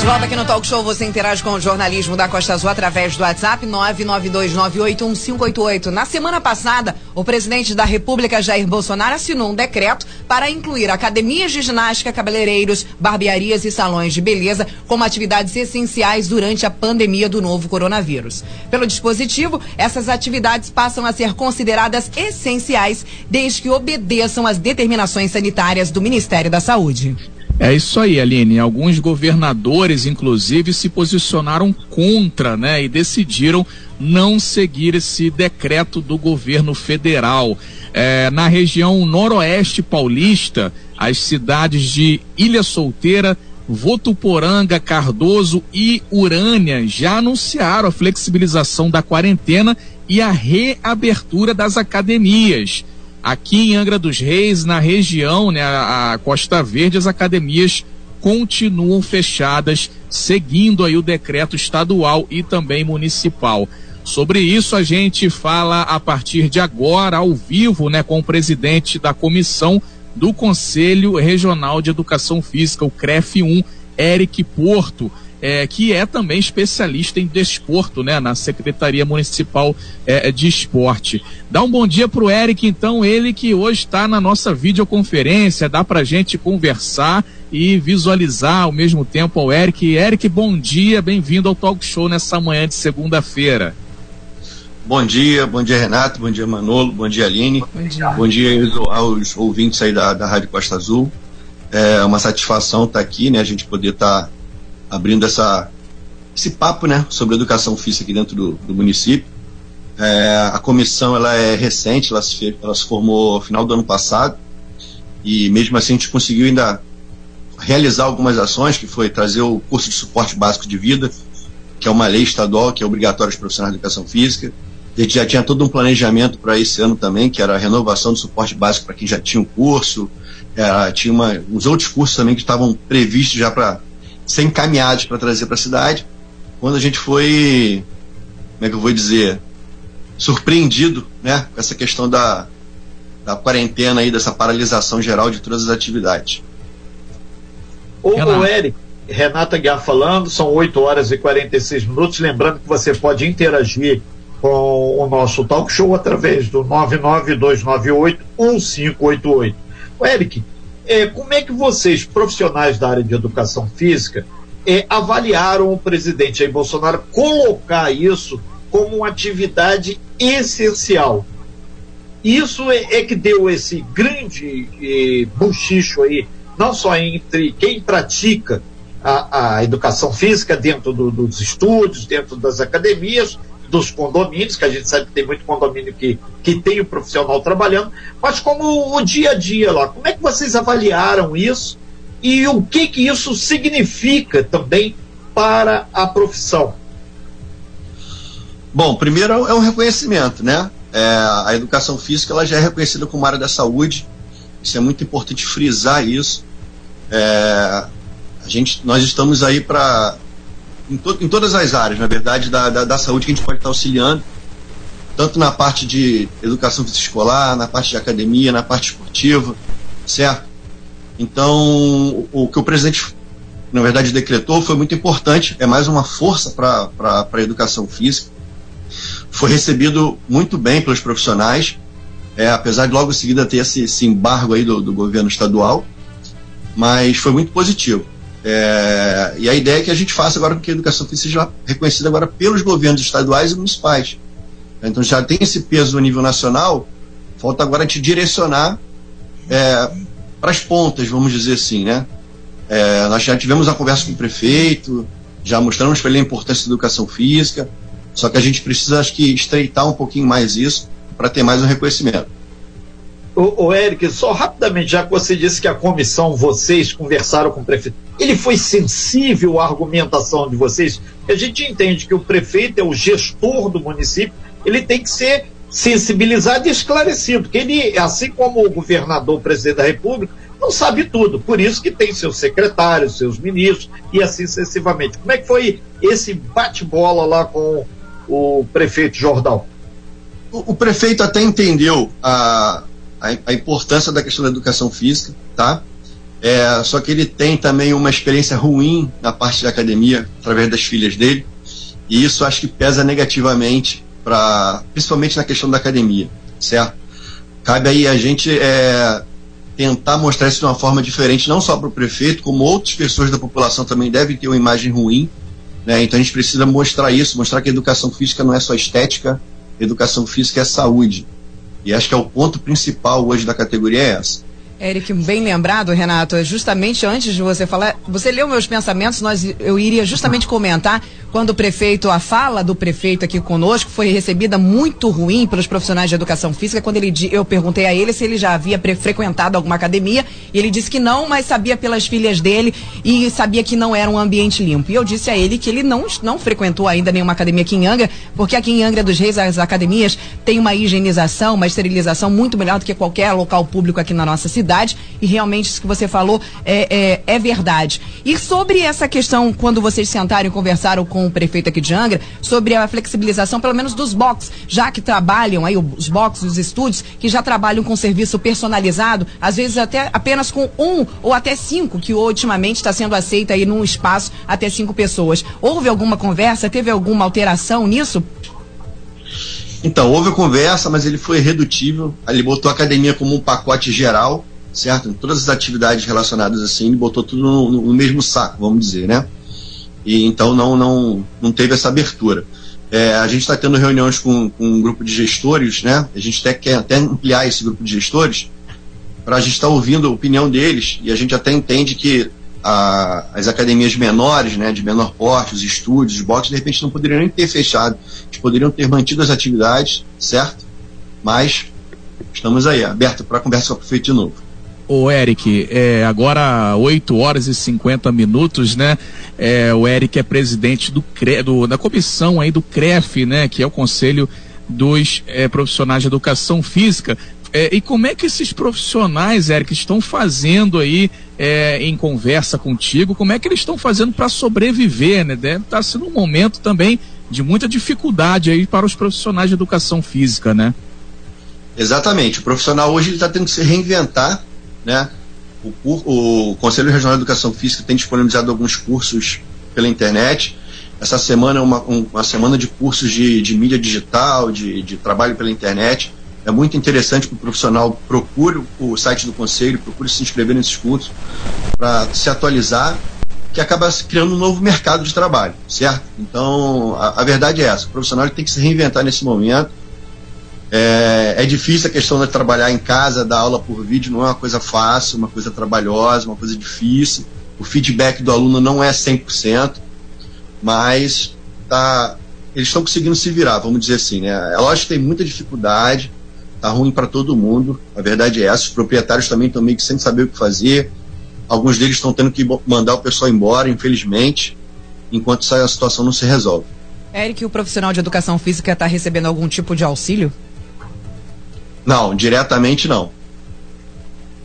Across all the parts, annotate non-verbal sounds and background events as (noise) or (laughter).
De volta aqui no Talk Show, você interage com o jornalismo da Costa Azul através do WhatsApp 992981588. Na semana passada, o presidente da República, Jair Bolsonaro, assinou um decreto para incluir academias de ginástica, cabeleireiros, barbearias e salões de beleza como atividades essenciais durante a pandemia do novo coronavírus. Pelo dispositivo, essas atividades passam a ser consideradas essenciais desde que obedeçam às determinações sanitárias do Ministério da Saúde. É isso aí, Aline. Alguns governadores, inclusive, se posicionaram contra, né? E decidiram não seguir esse decreto do governo federal. É, na região noroeste paulista, as cidades de Ilha Solteira, Votuporanga, Cardoso e Urânia já anunciaram a flexibilização da quarentena e a reabertura das academias. Aqui em Angra dos Reis, na região, né, a, Costa Verde, as academias continuam fechadas, seguindo aí o decreto estadual e também municipal. Sobre isso a gente fala a partir de agora, ao vivo, né, com o presidente da comissão do Conselho Regional de Educação Física, o CREF 1, Eric Porto é, que é também especialista em desporto, né, na Secretaria Municipal é, de Esporte. Dá um bom dia para o Eric, então, ele que hoje está na nossa videoconferência, dá para gente conversar e visualizar ao mesmo tempo ao Eric. Eric, bom dia, bem-vindo ao Talk Show nessa manhã de segunda-feira. Bom dia, bom dia Renato, bom dia Manolo, bom dia Aline, bom dia, bom dia aos ouvintes aí da, da Rádio Costa Azul. É uma satisfação estar tá aqui, né? A gente poder estar tá abrindo essa, esse papo né, sobre educação física aqui dentro do, do município. É, a comissão ela é recente, ela se, ela se formou no final do ano passado e mesmo assim a gente conseguiu ainda realizar algumas ações, que foi trazer o curso de suporte básico de vida, que é uma lei estadual que é obrigatória aos profissionais de educação física. A gente já tinha todo um planejamento para esse ano também, que era a renovação do suporte básico para quem já tinha um curso, era, tinha uma, uns outros cursos também que estavam previstos já para ser encaminhados para trazer para a cidade. Quando a gente foi, como é que eu vou dizer, surpreendido, né, com essa questão da, da quarentena aí, dessa paralisação geral de todas as atividades. Ô, ô Eric, Renata Guiar falando, são 8 horas e 46 minutos. Lembrando que você pode interagir com o nosso talk show através do 99298-1588. Eric, é, como é que vocês, profissionais da área de educação física, é, avaliaram o presidente Jair Bolsonaro colocar isso como uma atividade essencial? Isso é, é que deu esse grande é, buchicho aí, não só entre quem pratica a, a educação física dentro do, dos estúdios, dentro das academias, dos condomínios, que a gente sabe que tem muito condomínio que, que tem o profissional trabalhando, mas como o dia a dia lá, como é que vocês avaliaram isso e o que que isso significa também para a profissão? Bom, primeiro é um reconhecimento, né? É, a educação física ela já é reconhecida como área da saúde, isso é muito importante frisar isso. É, a gente, nós estamos aí para em, to, em todas as áreas, na verdade, da, da, da, saúde que a gente pode estar auxiliando, tanto na parte de educação física escolar, na parte de academia, na parte esportiva, certo? Então, o, o que o presidente, na verdade, decretou foi muito importante, é mais uma força para a educação física. Foi recebido muito bem pelos profissionais, é, apesar de logo em seguida ter esse, esse embargo aí do, do governo estadual, mas foi muito positivo. É, e a ideia é que a gente faça agora que a educação física seja reconhecida agora pelos governos estaduais e municipais. Então já tem esse peso no nível nacional, falta agora te direcionar é, para as pontas, vamos dizer assim, né? É, nós já tivemos uma conversa com o prefeito, já mostramos para ele a importância da educação física, só que a gente precisa, acho que, estreitar um pouquinho mais isso para ter mais um reconhecimento. O, o Eric, só rapidamente, já que você disse que a comissão, vocês conversaram com o prefeito, ele foi sensível à argumentação de vocês? A gente entende que o prefeito é o gestor do município, ele tem que ser sensibilizado e esclarecido, porque ele, assim como o governador, o presidente da República, não sabe tudo, por isso que tem seus secretários, seus ministros e assim sucessivamente. Como é que foi esse bate-bola lá com o prefeito Jordão? O, o prefeito até entendeu a, a, a importância da questão da educação física, tá? É, só que ele tem também uma experiência ruim na parte de academia, através das filhas dele, e isso acho que pesa negativamente, pra, principalmente na questão da academia, certo? Cabe aí a gente é, tentar mostrar isso de uma forma diferente, não só para o prefeito, como outras pessoas da população também devem ter uma imagem ruim. Né? Então a gente precisa mostrar isso, mostrar que a educação física não é só estética, educação física é saúde. E acho que é o ponto principal hoje da categoria é essa. Eric, bem lembrado, Renato, é justamente antes de você falar, você leu meus pensamentos, nós, eu iria justamente comentar quando o prefeito, a fala do prefeito aqui conosco foi recebida muito ruim pelos profissionais de educação física, quando ele, eu perguntei a ele se ele já havia frequentado alguma academia, e ele disse que não, mas sabia pelas filhas dele e sabia que não era um ambiente limpo. E eu disse a ele que ele não, não frequentou ainda nenhuma academia aqui em Angra, porque aqui em Angra dos Reis as academias têm uma higienização, uma esterilização muito melhor do que qualquer local público aqui na nossa cidade, e realmente isso que você falou é, é, é verdade. E sobre essa questão, quando vocês sentaram e conversaram com com o prefeito aqui de Angra sobre a flexibilização, pelo menos dos boxes, já que trabalham aí os boxes, os estúdios, que já trabalham com serviço personalizado, às vezes até apenas com um ou até cinco, que ultimamente está sendo aceita aí num espaço até cinco pessoas. Houve alguma conversa? Teve alguma alteração nisso? Então, houve conversa, mas ele foi redutível. Ele botou a academia como um pacote geral, certo? Todas as atividades relacionadas assim, botou tudo no, no mesmo saco, vamos dizer, né? e então não, não, não teve essa abertura. É, a gente está tendo reuniões com, com, um grupo de gestores, né? A gente até quer até ampliar esse grupo de gestores para a gente estar tá ouvindo a opinião deles e a gente até entende que a, as academias menores, né, de menor porte, os estúdios, os boxes, de repente não poderiam nem ter fechado, eles poderiam ter mantido as atividades, certo? Mas estamos aí, aberto para conversa com o prefeito de novo. Ô Eric, é, agora 8 horas e 50 minutos, né? É, o Eric é presidente do, do, da comissão aí do CREF, né? Que é o Conselho dos é, Profissionais de Educação Física. É, e como é que esses profissionais, Eric, estão fazendo aí é, em conversa contigo? Como é que eles estão fazendo para sobreviver, né? Deve tá sendo um momento também de muita dificuldade aí para os profissionais de educação física, né? Exatamente. O profissional hoje está tendo que se reinventar né? O, o Conselho Regional de Educação Física tem disponibilizado alguns cursos pela internet. Essa semana é uma, um, uma semana de cursos de, de mídia digital, de, de trabalho pela internet. É muito interessante que o profissional procure o site do Conselho, procure se inscrever nesses cursos para se atualizar, que acaba criando um novo mercado de trabalho, certo? Então, a, a verdade é essa: o profissional tem que se reinventar nesse momento é, é, difícil a questão de trabalhar em casa, dar aula por vídeo, não é uma coisa fácil, uma coisa trabalhosa, uma coisa difícil. O feedback do aluno não é 100%, mas tá, eles estão conseguindo se virar, vamos dizer assim. Né? É lógico que tem muita dificuldade, tá ruim para todo mundo, a verdade é essa. Os proprietários também estão meio que sem saber o que fazer. Alguns deles estão tendo que mandar o pessoal embora, infelizmente, enquanto a situação não se resolve. Eric, o profissional de educação física está recebendo algum tipo de auxílio? Não, diretamente não.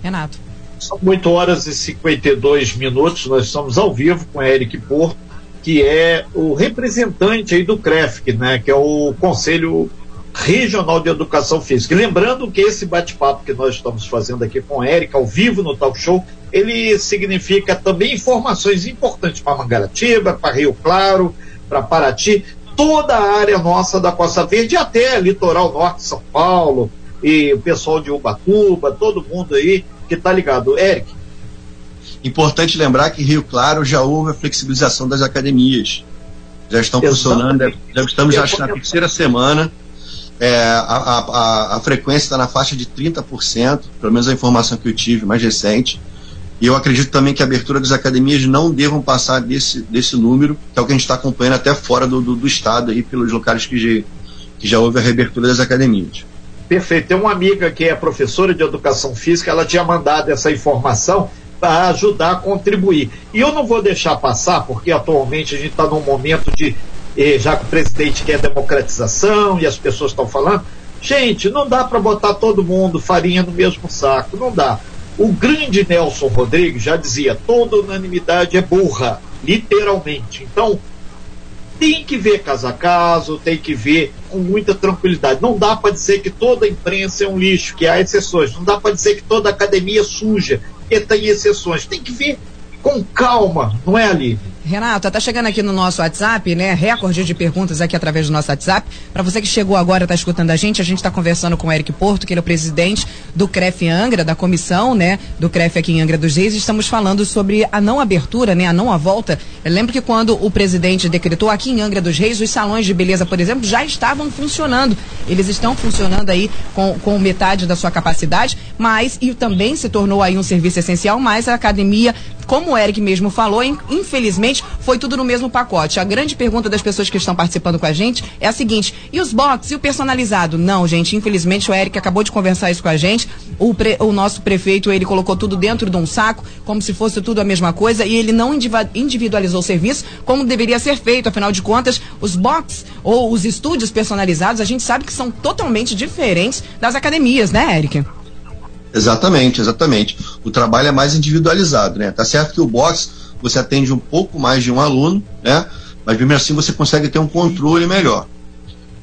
Renato. São 8 horas e 52 minutos, nós estamos ao vivo com Eric Porto, que é o representante aí do CREFC, né, que é o Conselho Regional de Educação Física. lembrando que esse bate-papo que nós estamos fazendo aqui com Eric, ao vivo no Talk Show, ele significa também informações importantes para Mangaratiba, para Rio Claro, para Paraty, toda a área nossa da Costa Verde, até litoral norte de São Paulo, e o pessoal de Ubatuba, todo mundo aí que está ligado. Eric. Importante lembrar que Rio Claro já houve a flexibilização das academias. Já estão funcionando, já estamos já na terceira semana. É, a, a, a, frequência está na faixa de 30%, pelo menos a informação que eu tive mais recente. E eu acredito também que a abertura das academias não devam passar desse, desse número, que é o que a gente está acompanhando até fora do, do, do, estado, aí, pelos locais que já, que já houve a reabertura das academias. Perfeito. Tem uma amiga que é professora de educação física, ela tinha mandado essa informação para ajudar a contribuir. E eu não vou deixar passar, porque atualmente a gente está num momento de, eh, já que o presidente quer democratização e as pessoas estão falando, gente, não dá para botar todo mundo farinha no mesmo saco, não dá. O grande Nelson Rodrigues já dizia: toda unanimidade é burra, literalmente. Então, tem que ver caso a caso, tem que ver com muita tranquilidade. Não dá para dizer que toda imprensa é um lixo, que há exceções. Não dá para dizer que toda academia é suja, que tem exceções. Tem que ver com calma, não é, ali. Renata, tá chegando aqui no nosso WhatsApp, né? Recorde de perguntas aqui através do nosso WhatsApp. Para você que chegou agora, tá escutando a gente, a gente está conversando com o Eric Porto, que ele é o presidente do CREF Angra, da comissão, né, do CREF aqui em Angra dos Reis. Estamos falando sobre a não abertura, né, a não a volta. Eu lembro que quando o presidente decretou aqui em Angra dos Reis, os salões de beleza, por exemplo, já estavam funcionando. Eles estão funcionando aí com, com metade da sua capacidade, mas e também se tornou aí um serviço essencial, mas a academia, como o Eric mesmo falou, infelizmente foi tudo no mesmo pacote. A grande pergunta das pessoas que estão participando com a gente é a seguinte: e os box e o personalizado? Não, gente, infelizmente o Eric acabou de conversar isso com a gente. O, pre, o nosso prefeito, ele colocou tudo dentro de um saco, como se fosse tudo a mesma coisa, e ele não individualizou o serviço como deveria ser feito. Afinal de contas, os box ou os estúdios personalizados, a gente sabe que são totalmente diferentes das academias, né, Eric? Exatamente, exatamente. O trabalho é mais individualizado, né? Tá certo que o box você atende um pouco mais de um aluno, né? Mas mesmo assim você consegue ter um controle melhor.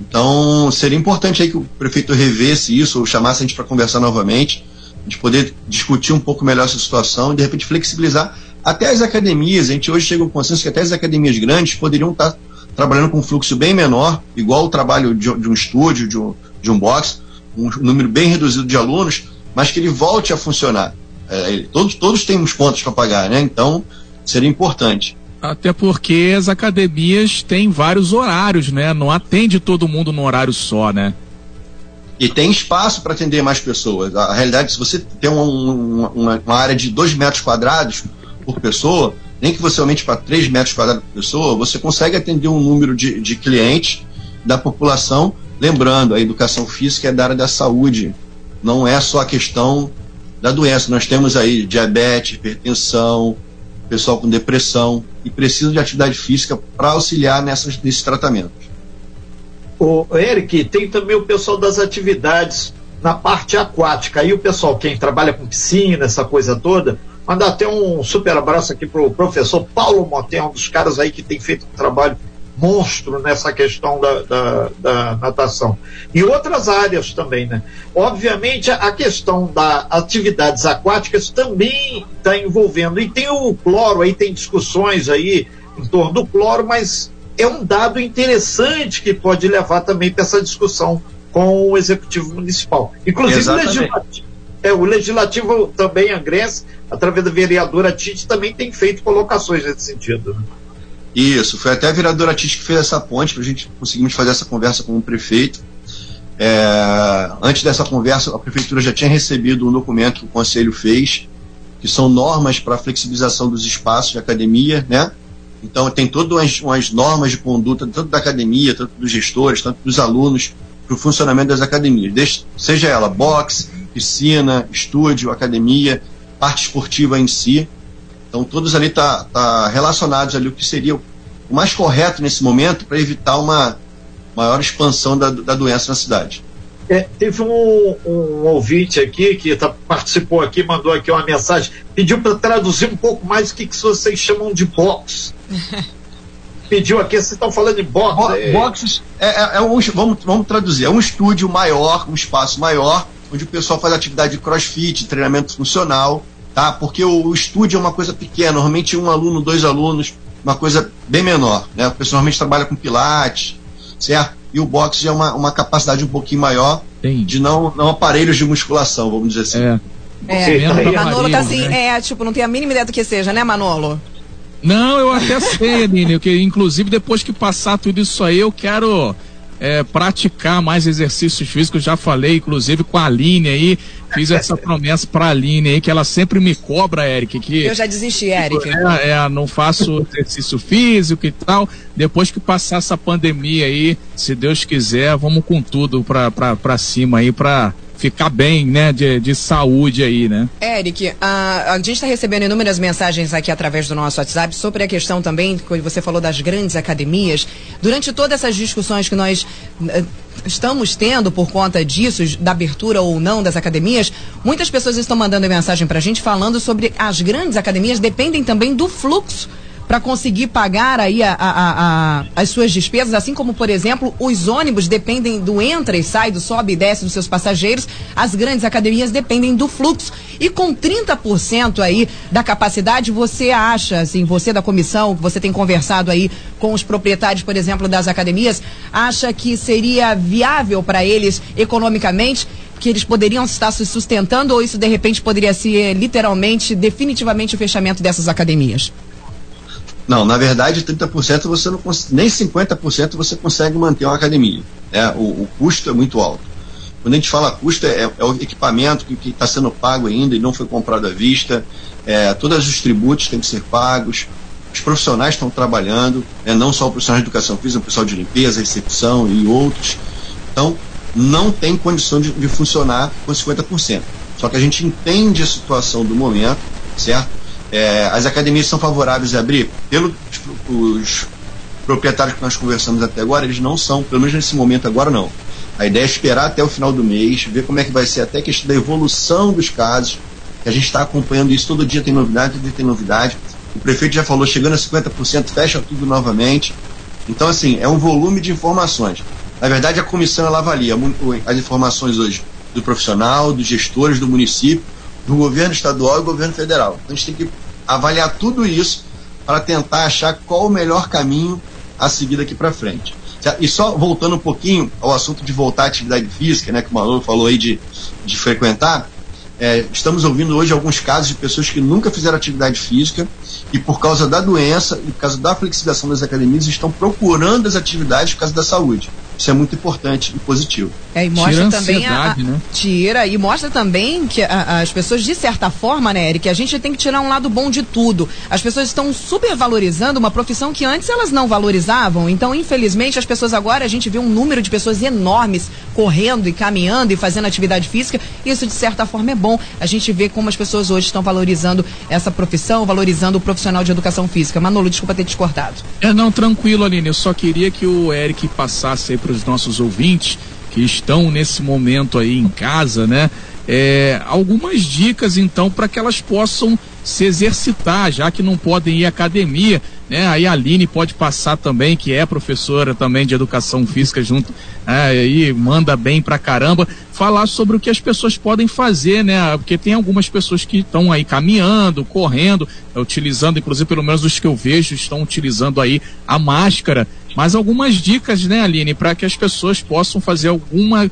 Então seria importante aí que o prefeito revesse isso ou chamasse a gente para conversar novamente, a gente poder discutir um pouco melhor essa situação e de repente flexibilizar até as academias. A gente hoje chega ao consenso que até as academias grandes poderiam estar tá trabalhando com um fluxo bem menor, igual o trabalho de, de um estúdio, de um, de um box, um número bem reduzido de alunos, mas que ele volte a funcionar. É, todos, todos temos contas para pagar, né? Então seria importante. Até porque as academias têm vários horários, né? Não atende todo mundo num horário só, né? E tem espaço para atender mais pessoas. A realidade, se você tem uma, uma, uma área de 2 metros quadrados por pessoa, nem que você aumente para 3 metros quadrados por pessoa, você consegue atender um número de, de clientes da população. Lembrando, a educação física é da área da saúde, não é só a questão da doença. Nós temos aí diabetes, hipertensão, pessoal com depressão e precisa de atividade física para auxiliar nessas, nesses tratamentos. O Eric, tem também o pessoal das atividades na parte aquática. Aí o pessoal, quem trabalha com piscina, essa coisa toda, mandar até um super abraço aqui para o professor Paulo Motel, um dos caras aí que tem feito um trabalho monstro nessa questão da, da, da, natação. E outras áreas também, né? Obviamente, a questão das atividades aquáticas também está envolvendo. E tem o cloro, aí tem discussões aí em torno do cloro, mas é um dado interessante que pode levar também para essa discussão com o Executivo Municipal. Inclusive o legislativo, é, o legislativo também, a Grécia, através da vereadora Tite, também tem feito colocações nesse sentido. Né? Isso, foi até a vereadora Tite que fez essa ponte para a gente conseguirmos fazer essa conversa com o prefeito. É, antes dessa conversa, a prefeitura já tinha recebido um documento que o conselho fez, que são normas para flexibilização dos espaços de academia, né? Então tem todas umas, umas normas de conduta, tanto da academia, tanto dos gestores, tanto dos alunos, para o funcionamento das academias, seja ela boxe, piscina, estúdio, academia, parte esportiva em si. Então todos ali tá, tá relacionados ali o que seria o mais correto nesse momento para evitar uma maior expansão da, da doença na cidade. É, teve um, um, ouvinte aqui que tá, participou aqui, mandou aqui uma mensagem, pediu para traduzir um pouco mais o que, que vocês chamam de box. (laughs) pediu aqui, vocês estão falando de box. Bo é... Boxes é, é, é um, vamos, vamos traduzir, é um estúdio maior, um espaço maior, onde o pessoal faz atividade de crossfit, treinamento funcional, tá? Porque o, o estúdio é uma coisa pequena, normalmente um aluno, dois alunos, uma coisa bem menor, né? O pessoal normalmente trabalha com pilates, certo? E o boxe é uma, uma capacidade um pouquinho maior Sim. de não, não aparelhos de musculação, vamos dizer assim. É. É, Manolo tá assim, né? é, tipo, não tem a mínima ideia do que seja, né, Manolo? Não, eu até sei, Aline, que inclusive depois que passar tudo isso aí, eu quero é, praticar mais exercícios físicos. Já falei, inclusive, com a Aline aí. Fiz essa promessa pra Aline aí, que ela sempre me cobra, Eric. Que, Eu já desisti, Eric. É, é, não faço exercício físico e tal. Depois que passar essa pandemia aí, se Deus quiser, vamos com tudo pra, pra, pra cima aí, pra ficar bem, né, de, de saúde aí, né? Eric, a, a gente está recebendo inúmeras mensagens aqui através do nosso WhatsApp sobre a questão também, que você falou das grandes academias. Durante todas essas discussões que nós uh, estamos tendo por conta disso, da abertura ou não das academias, muitas pessoas estão mandando mensagem para a gente falando sobre as grandes academias dependem também do fluxo para conseguir pagar aí a, a, a, as suas despesas, assim como, por exemplo, os ônibus dependem do entra e sai, do sobe e desce dos seus passageiros, as grandes academias dependem do fluxo. E com 30% aí da capacidade, você acha, assim, você da comissão, você tem conversado aí com os proprietários, por exemplo, das academias, acha que seria viável para eles economicamente que eles poderiam estar se sustentando ou isso de repente poderia ser literalmente, definitivamente o fechamento dessas academias? Não, na verdade, 30% você não nem 50% você consegue manter uma academia. Né? O, o, custo é muito alto. Quando a gente fala custo, é, é o equipamento que está sendo pago ainda e não foi comprado à vista, é, todos os tributos têm que ser pagos, os profissionais estão trabalhando, né? não só o profissional de educação física, o pessoal de limpeza, recepção e outros. Então, não tem condição de, de funcionar com 50%. Só que a gente entende a situação do momento, certo? É, as academias são favoráveis a abrir, pelos os proprietários que nós conversamos até agora, eles não são, pelo menos nesse momento agora não. A ideia é esperar até o final do mês, ver como é que vai ser até a questão da evolução dos casos, que a gente está acompanhando isso, todo dia tem novidade, todo dia tem novidade. O prefeito já falou, chegando a 50%, fecha tudo novamente. Então, assim, é um volume de informações. Na verdade, a comissão ela avalia as informações hoje do profissional, dos gestores do município, do governo estadual e governo federal. Então a gente tem que avaliar tudo isso para tentar achar qual o melhor caminho a seguir daqui para frente. E só voltando um pouquinho ao assunto de voltar à atividade física, né, que o Manolo falou aí de, de frequentar, é, estamos ouvindo hoje alguns casos de pessoas que nunca fizeram atividade física e por causa da doença e por causa da flexibilização das academias estão procurando as atividades por causa da saúde. Isso é muito importante e positivo. É, e mostra tira também a, a né? tira e mostra também que a, as pessoas de certa forma, né, Eric, a gente tem que tirar um lado bom de tudo. As pessoas estão super valorizando uma profissão que antes elas não valorizavam. Então, infelizmente, as pessoas agora a gente vê um número de pessoas enormes correndo e caminhando e fazendo atividade física. Isso de certa forma é bom. A gente vê como as pessoas hoje estão valorizando essa profissão, valorizando o profissional de educação física. Manolo, desculpa ter discordado. É, não, tranquilo, Aline. Eu só queria que o Eric passasse aí para os nossos ouvintes que estão nesse momento aí em casa, né? É, algumas dicas então para que elas possam se exercitar, já que não podem ir à academia, né? Aí a Aline pode passar também, que é professora também de educação física junto, aí manda bem pra caramba, falar sobre o que as pessoas podem fazer, né? Porque tem algumas pessoas que estão aí caminhando, correndo, utilizando, inclusive pelo menos os que eu vejo, estão utilizando aí a máscara, mas algumas dicas, né, Aline, para que as pessoas possam fazer alguma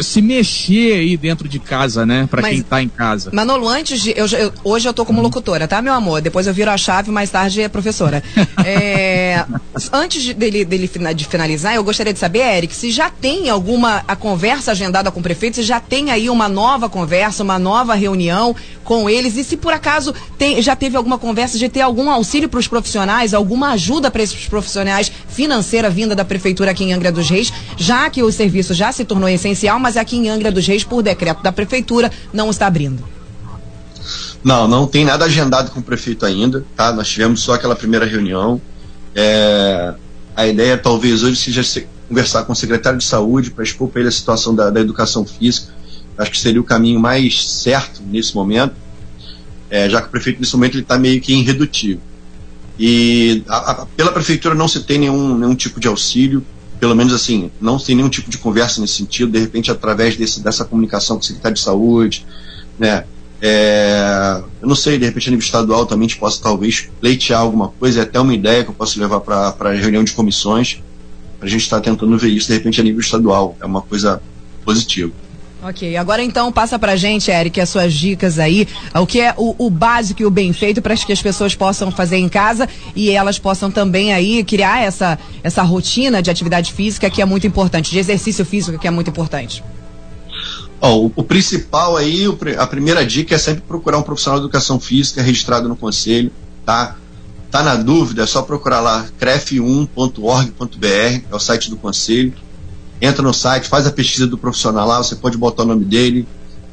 se mexer aí dentro de casa, né? Para quem tá em casa. Manolo, antes de. Eu, eu, hoje eu tô como uhum. locutora, tá, meu amor? Depois eu viro a chave, mais tarde é professora. (laughs) é, antes de, dele, dele de finalizar, eu gostaria de saber, Eric, se já tem alguma a conversa agendada com o prefeito, se já tem aí uma nova conversa, uma nova reunião com eles, e se por acaso tem, já teve alguma conversa de ter algum auxílio para os profissionais, alguma ajuda para esses profissionais financeira vinda da prefeitura aqui em Angra dos Reis, já que o serviço já se tornou essencial mas aqui em Angra dos Reis, por decreto da prefeitura, não está abrindo. Não, não tem nada agendado com o prefeito ainda, tá? Nós tivemos só aquela primeira reunião. É, a ideia talvez hoje seja se, conversar com o secretário de saúde para expor para ele a situação da, da, educação física. Acho que seria o caminho mais certo nesse momento, é, já que o prefeito nesse momento ele está meio que irredutível. E a, a, pela prefeitura não se tem nenhum, nenhum tipo de auxílio pelo menos assim, não tem nenhum tipo de conversa nesse sentido, de repente através desse, dessa comunicação com o secretário de saúde, né? É, eu não sei, de repente a nível estadual também a gente possa talvez pleitear alguma coisa, é até uma ideia que eu posso levar para a reunião de comissões, a gente estar tá tentando ver isso de repente a nível estadual, é uma coisa positiva. Ok, agora então passa pra gente, Eric, as suas dicas aí, o que é o, o básico e o bem feito para que as pessoas possam fazer em casa e elas possam também aí criar essa, essa rotina de atividade física que é muito importante, de exercício físico que é muito importante. O, o, principal aí, o, a primeira dica é sempre procurar um profissional de educação física registrado no conselho, tá? Tá na dúvida, é só procurar lá cref1.org.br, é o site do conselho entra no site, faz a pesquisa do profissional lá, você pode botar o nome dele,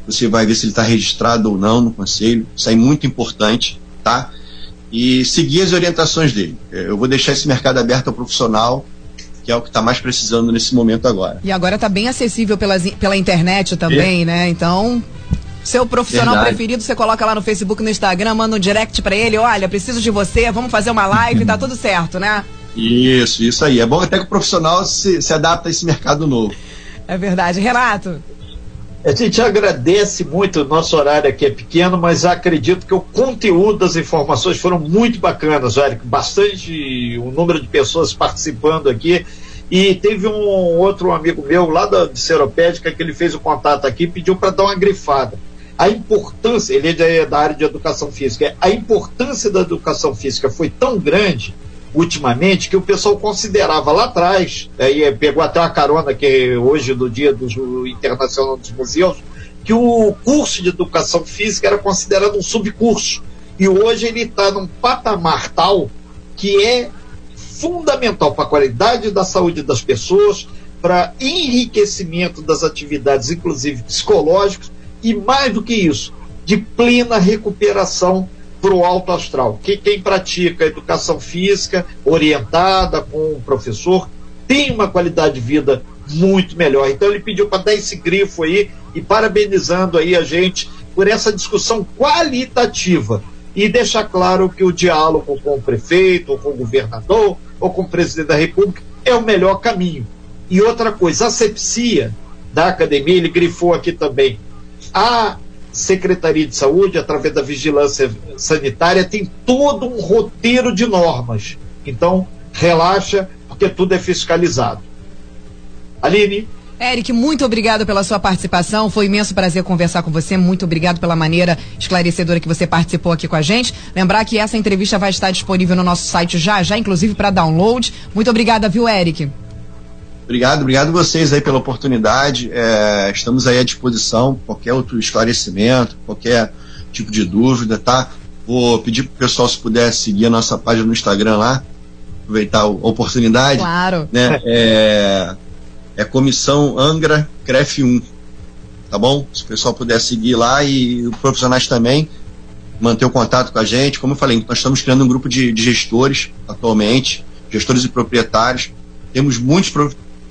você vai ver se ele está registrado ou não no conselho. Isso é muito importante, tá? E seguir as orientações dele. É, eu vou deixar esse mercado aberto ao profissional, que é o que está mais precisando nesse momento agora. E agora está bem acessível pela, pela internet também, é. né? Então, Seu profissional Verdade. preferido, você coloca lá no Facebook, no Instagram, manda um direct pra ele, olha, preciso de você, vamos fazer uma live, tá tudo certo, né? Isso, isso aí. É bom até que o profissional se, se adapta a esse mercado novo. É verdade. Renato, A gente agradece muito, o nosso horário aqui é pequeno, mas acredito que o conteúdo das informações foram muito bacanas, Eric. Bastante, um número de pessoas participando aqui. E teve um outro amigo meu lá da de Seropédica que ele fez o contato aqui e pediu para dar uma grifada. A importância, ele é da área de educação física, a importância da educação física foi tão grande ultimamente que o pessoal considerava lá atrás, aí pegou até uma carona que hoje no dia do Internacional dos Museus, que o curso de educação física era considerado um subcurso. E hoje ele está num patamar tal que é fundamental para a qualidade da saúde das pessoas, para enriquecimento das atividades, inclusive psicológicas, e mais do que isso, de plena recuperação para o alto astral. Que quem pratica educação física orientada com um professor tem uma qualidade de vida muito melhor. Então ele pediu para dar esse grifo aí e parabenizando aí a gente por essa discussão qualitativa e deixar claro que o diálogo com o prefeito, ou com o governador, ou com o presidente da República é o melhor caminho. E outra coisa, a sepsia da academia, ele grifou aqui também. A Secretaria de Saúde, através da vigilância sanitária, tem todo um roteiro de normas. Então, relaxa, porque tudo é fiscalizado. Aline? Eric, muito obrigado pela sua participação. Foi um imenso prazer conversar com você. Muito obrigado pela maneira esclarecedora que você participou aqui com a gente. Lembrar que essa entrevista vai estar disponível no nosso site já, já, inclusive para download. Muito obrigada, viu, Eric? Obrigado, obrigado vocês aí pela oportunidade. É, estamos aí à disposição, qualquer outro esclarecimento, qualquer tipo de dúvida, tá? Vou pedir pro pessoal se puder seguir a nossa página no Instagram lá, aproveitar a oportunidade. Claro. Né? É, é Comissão Angra CREF 1, tá bom? Se o pessoal puder seguir lá e os profissionais também, manter o contato com a gente. Como eu falei, nós estamos criando um grupo de, de gestores atualmente, gestores e proprietários. Temos muitos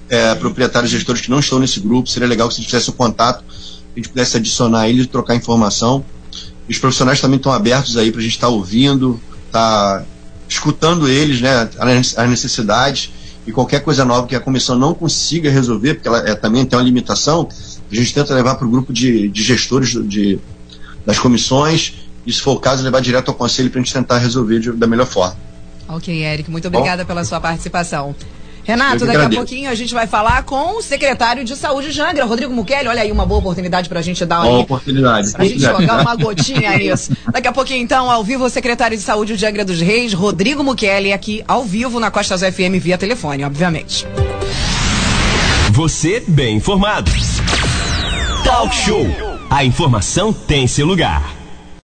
é, proprietários gestores que não estão nesse grupo. Seria legal que se tivesse o contato, a gente pudesse adicionar eles e trocar informação. E os profissionais também estão abertos aí para a gente estar ouvindo, estar escutando eles, né, as necessidades e qualquer coisa nova que a comissão não consiga resolver, porque ela é, também tem uma limitação, a gente tenta levar para o grupo de, de gestores de, das comissões e, se for o caso, levar direto ao conselho para a gente tentar resolver de- da melhor forma. Ok, Eric, muito obrigada pela sua participação. Renato, daqui a agradeço. pouquinho a gente vai falar com o secretário de saúde de Angra, Rodrigo Mukeli. Olha aí uma boa oportunidade pra gente dar Uma uma, oportunidade. pra gente jogar uma gotinha nisso. Daqui a pouquinho, então, ao vivo, o secretário de saúde de Angra dos Reis, Rodrigo Mukeli, aqui ao vivo na Costas FM via telefone, obviamente. Você bem informado. Talk Show. A informação tem seu lugar.